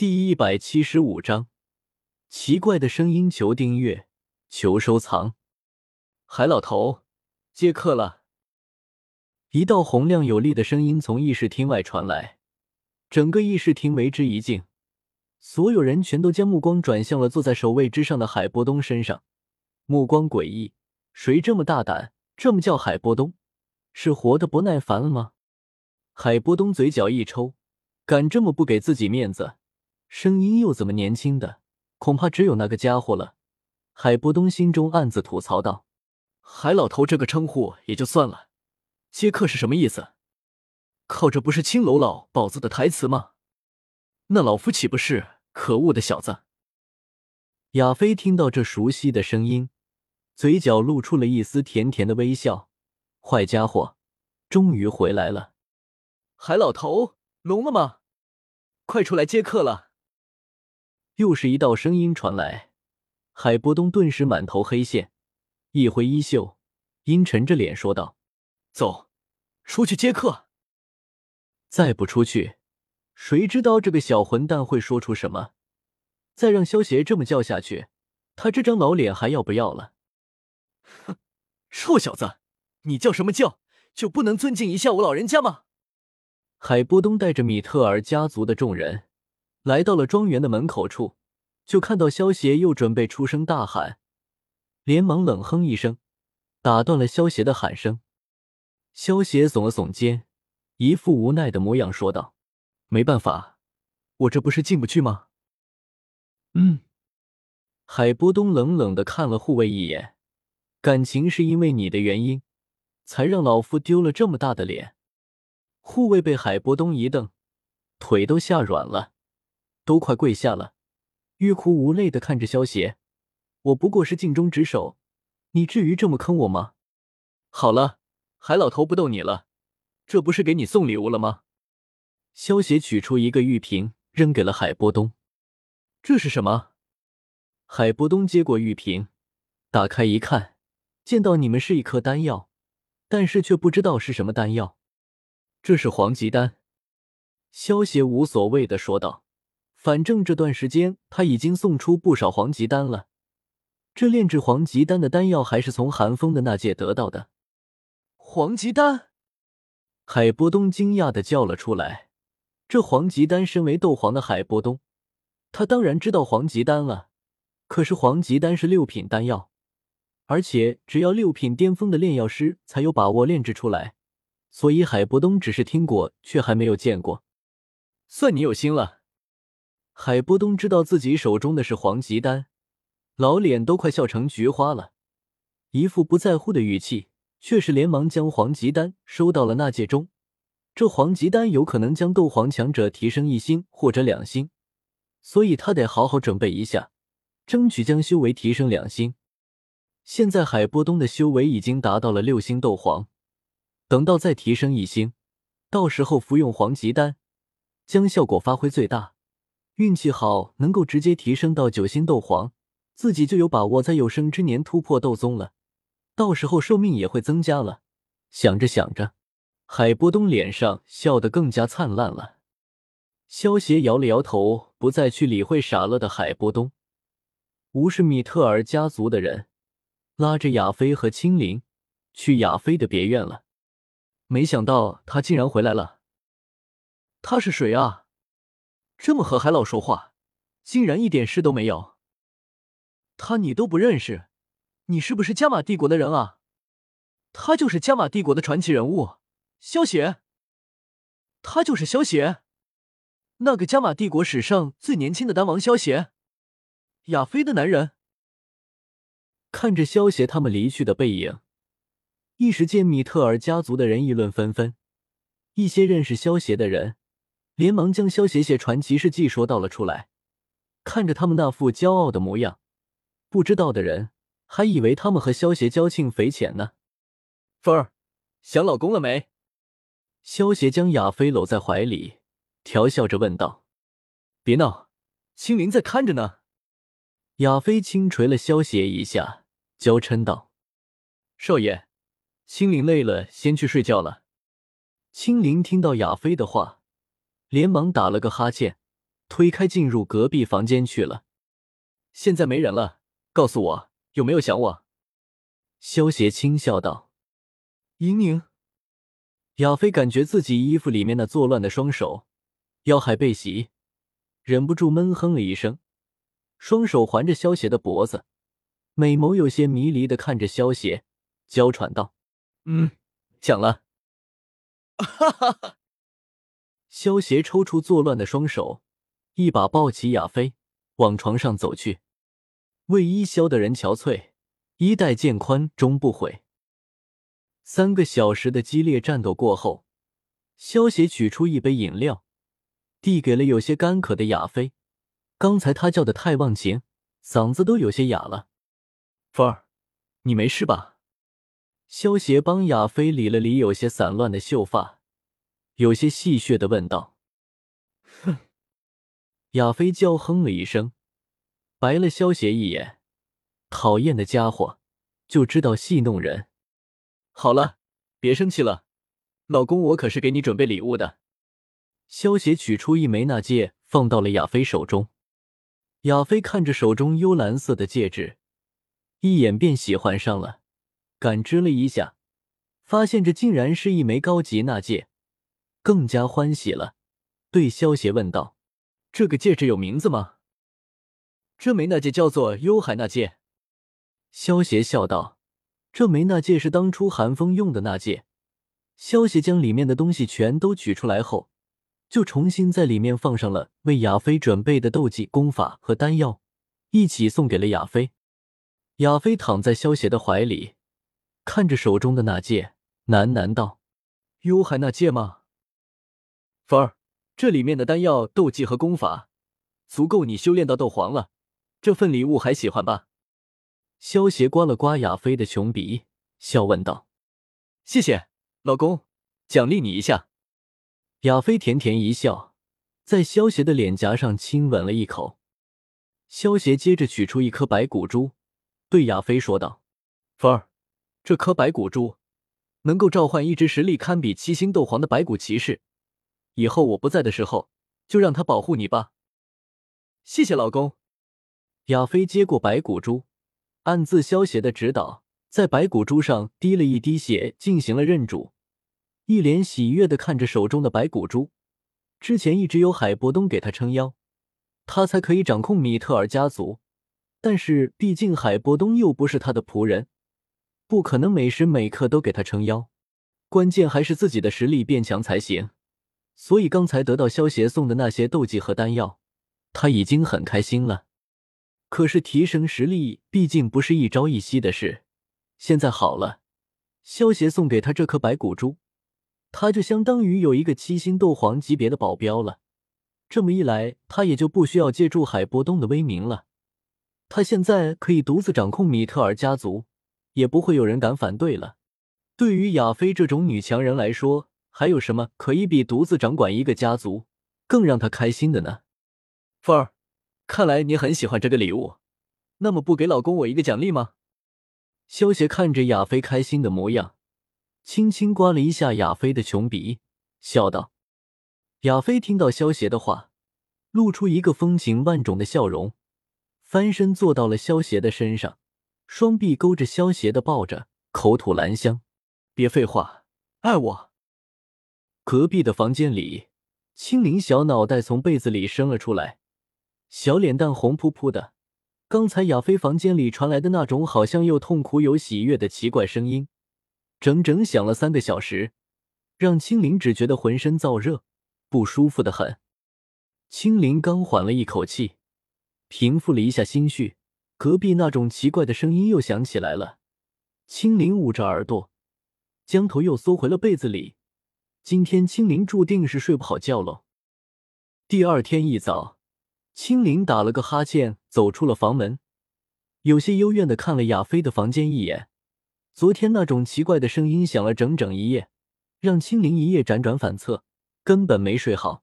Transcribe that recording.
第一百七十五章，奇怪的声音，求订阅，求收藏。海老头，接客了。一道洪亮有力的声音从议事厅外传来，整个议事厅为之一静，所有人全都将目光转向了坐在首位之上的海波东身上，目光诡异。谁这么大胆，这么叫海波东？是活得不耐烦了吗？海波东嘴角一抽，敢这么不给自己面子？声音又怎么年轻的？恐怕只有那个家伙了。海波东心中暗自吐槽道：“海老头这个称呼也就算了，接客是什么意思？靠，这不是青楼老鸨子的台词吗？那老夫岂不是可恶的小子？”亚飞听到这熟悉的声音，嘴角露出了一丝甜甜的微笑。坏家伙，终于回来了！海老头，聋了吗？快出来接客了！又是一道声音传来，海波东顿时满头黑线，一挥衣袖，阴沉着脸说道：“走，出去接客。再不出去，谁知道这个小混蛋会说出什么？再让萧邪这么叫下去，他这张老脸还要不要了？”哼，臭小子，你叫什么叫？就不能尊敬一下我老人家吗？海波东带着米特尔家族的众人。来到了庄园的门口处，就看到萧邪又准备出声大喊，连忙冷哼一声，打断了萧邪的喊声。萧邪耸了耸肩，一副无奈的模样，说道：“没办法，我这不是进不去吗？”嗯，海波东冷冷的看了护卫一眼，感情是因为你的原因，才让老夫丢了这么大的脸。护卫被海波东一瞪，腿都吓软了。都快跪下了，欲哭无泪的看着萧邪。我不过是尽忠职守，你至于这么坑我吗？好了，海老头不逗你了，这不是给你送礼物了吗？萧邪取出一个玉瓶，扔给了海波东。这是什么？海波东接过玉瓶，打开一看，见到你们是一颗丹药，但是却不知道是什么丹药。这是黄极丹。萧邪无所谓的说道。反正这段时间他已经送出不少黄级丹了，这炼制黄级丹的丹药还是从寒风的那界得到的。黄级丹，海波东惊讶的叫了出来。这黄级丹，身为斗皇的海波东，他当然知道黄级丹了。可是黄级丹是六品丹药，而且只要六品巅峰的炼药师才有把握炼制出来，所以海波东只是听过，却还没有见过。算你有心了。海波东知道自己手中的是黄级丹，老脸都快笑成菊花了，一副不在乎的语气，却是连忙将黄级丹收到了纳戒中。这黄级丹有可能将斗皇强者提升一星或者两星，所以他得好好准备一下，争取将修为提升两星。现在海波东的修为已经达到了六星斗皇，等到再提升一星，到时候服用黄级丹，将效果发挥最大。运气好，能够直接提升到九星斗皇，自己就有把握在有生之年突破斗宗了。到时候寿命也会增加了。想着想着，海波东脸上笑得更加灿烂了。萧协摇了摇头，不再去理会傻了的海波东，无视米特尔家族的人，拉着亚飞和青灵去亚飞的别院了。没想到他竟然回来了。他是谁啊？这么和海老说话，竟然一点事都没有。他你都不认识，你是不是加玛帝国的人啊？他就是加玛帝国的传奇人物，萧协。他就是萧协，那个加玛帝国史上最年轻的丹王萧协，亚飞的男人。看着萧协他们离去的背影，一时间米特尔家族的人议论纷纷，一些认识萧协的人。连忙将萧协写传奇事迹说到了出来，看着他们那副骄傲的模样，不知道的人还以为他们和萧协交情匪浅呢。芬儿，想老公了没？萧协将亚飞搂在怀里，调笑着问道：“别闹，青灵在看着呢。”亚飞轻捶了萧协一下，娇嗔道：“少爷，青灵累了，先去睡觉了。”青灵听到亚飞的话。连忙打了个哈欠，推开，进入隔壁房间去了。现在没人了，告诉我有没有想我？萧邪轻笑道：“莹莹。”亚飞感觉自己衣服里面那作乱的双手，腰还被袭，忍不住闷哼了一声，双手环着萧邪的脖子，美眸有些迷离的看着萧邪，娇喘道：“嗯，想了。”哈哈哈！萧邪抽出作乱的双手，一把抱起亚飞，往床上走去。为伊萧的人憔悴，衣带渐宽终不悔。三个小时的激烈战斗过后，萧邪取出一杯饮料，递给了有些干渴的亚飞。刚才他叫的太忘情，嗓子都有些哑了。凤儿，你没事吧？萧邪帮亚飞理了理有些散乱的秀发，有些戏谑的问道：“哼。”亚飞娇哼了一声，白了萧邪一眼，讨厌的家伙，就知道戏弄人。好了，别生气了，老公，我可是给你准备礼物的。萧邪取出一枚纳戒，放到了亚飞手中。亚飞看着手中幽蓝色的戒指，一眼便喜欢上了。感知了一下，发现这竟然是一枚高级纳戒，更加欢喜了。对萧邪问道：“这个戒指有名字吗？”这枚那戒叫做幽海那戒。萧邪笑道。这枚那戒是当初寒风用的那戒。萧邪将里面的东西全都取出来后，就重新在里面放上了为亚飞准备的斗技、功法和丹药，一起送给了亚飞。亚飞躺在萧邪的怀里，看着手中的那戒，喃喃道：“幽海那戒吗？凤儿，这里面的丹药、斗技和功法，足够你修炼到斗皇了。这份礼物还喜欢吧？”萧邪刮了刮亚飞的穷鼻，笑问道：“谢谢，老公，奖励你一下。”亚飞甜甜一笑，在萧邪的脸颊上亲吻了一口。萧邪接着取出一颗白骨珠，对亚飞说道：“凤儿，这颗白骨珠能够召唤一只实力堪比七星斗皇的白骨骑士，以后我不在的时候，就让他保护你吧。”谢谢老公。亚飞接过白骨珠。暗自消邪的指导，在白骨珠上滴了一滴血，进行了认主，一脸喜悦的看着手中的白骨珠。之前一直有海波东给他撑腰，他才可以掌控米特尔家族。但是毕竟海波东又不是他的仆人，不可能每时每刻都给他撑腰。关键还是自己的实力变强才行。所以刚才得到萧邪送的那些斗技和丹药，他已经很开心了。可是提升实力毕竟不是一朝一夕的事。现在好了，萧协送给他这颗白骨珠，他就相当于有一个七星斗皇级别的保镖了。这么一来，他也就不需要借助海波东的威名了。他现在可以独自掌控米特尔家族，也不会有人敢反对了。对于亚菲这种女强人来说，还有什么可以比独自掌管一个家族更让他开心的呢？凤儿。看来你很喜欢这个礼物，那么不给老公我一个奖励吗？萧邪看着亚飞开心的模样，轻轻刮了一下亚飞的穷鼻，笑道：“亚飞听到萧邪的话，露出一个风情万种的笑容，翻身坐到了萧邪的身上，双臂勾着萧邪的抱着，口吐兰香。别废话，爱我。”隔壁的房间里，青灵小脑袋从被子里伸了出来。小脸蛋红扑扑的，刚才亚飞房间里传来的那种好像又痛苦又喜悦的奇怪声音，整整响了三个小时，让青灵只觉得浑身燥热，不舒服的很。青灵刚缓了一口气，平复了一下心绪，隔壁那种奇怪的声音又响起来了。青灵捂着耳朵，将头又缩回了被子里。今天青灵注定是睡不好觉喽。第二天一早。青灵打了个哈欠，走出了房门，有些幽怨的看了亚飞的房间一眼。昨天那种奇怪的声音响了整整一夜，让青灵一夜辗转反侧，根本没睡好。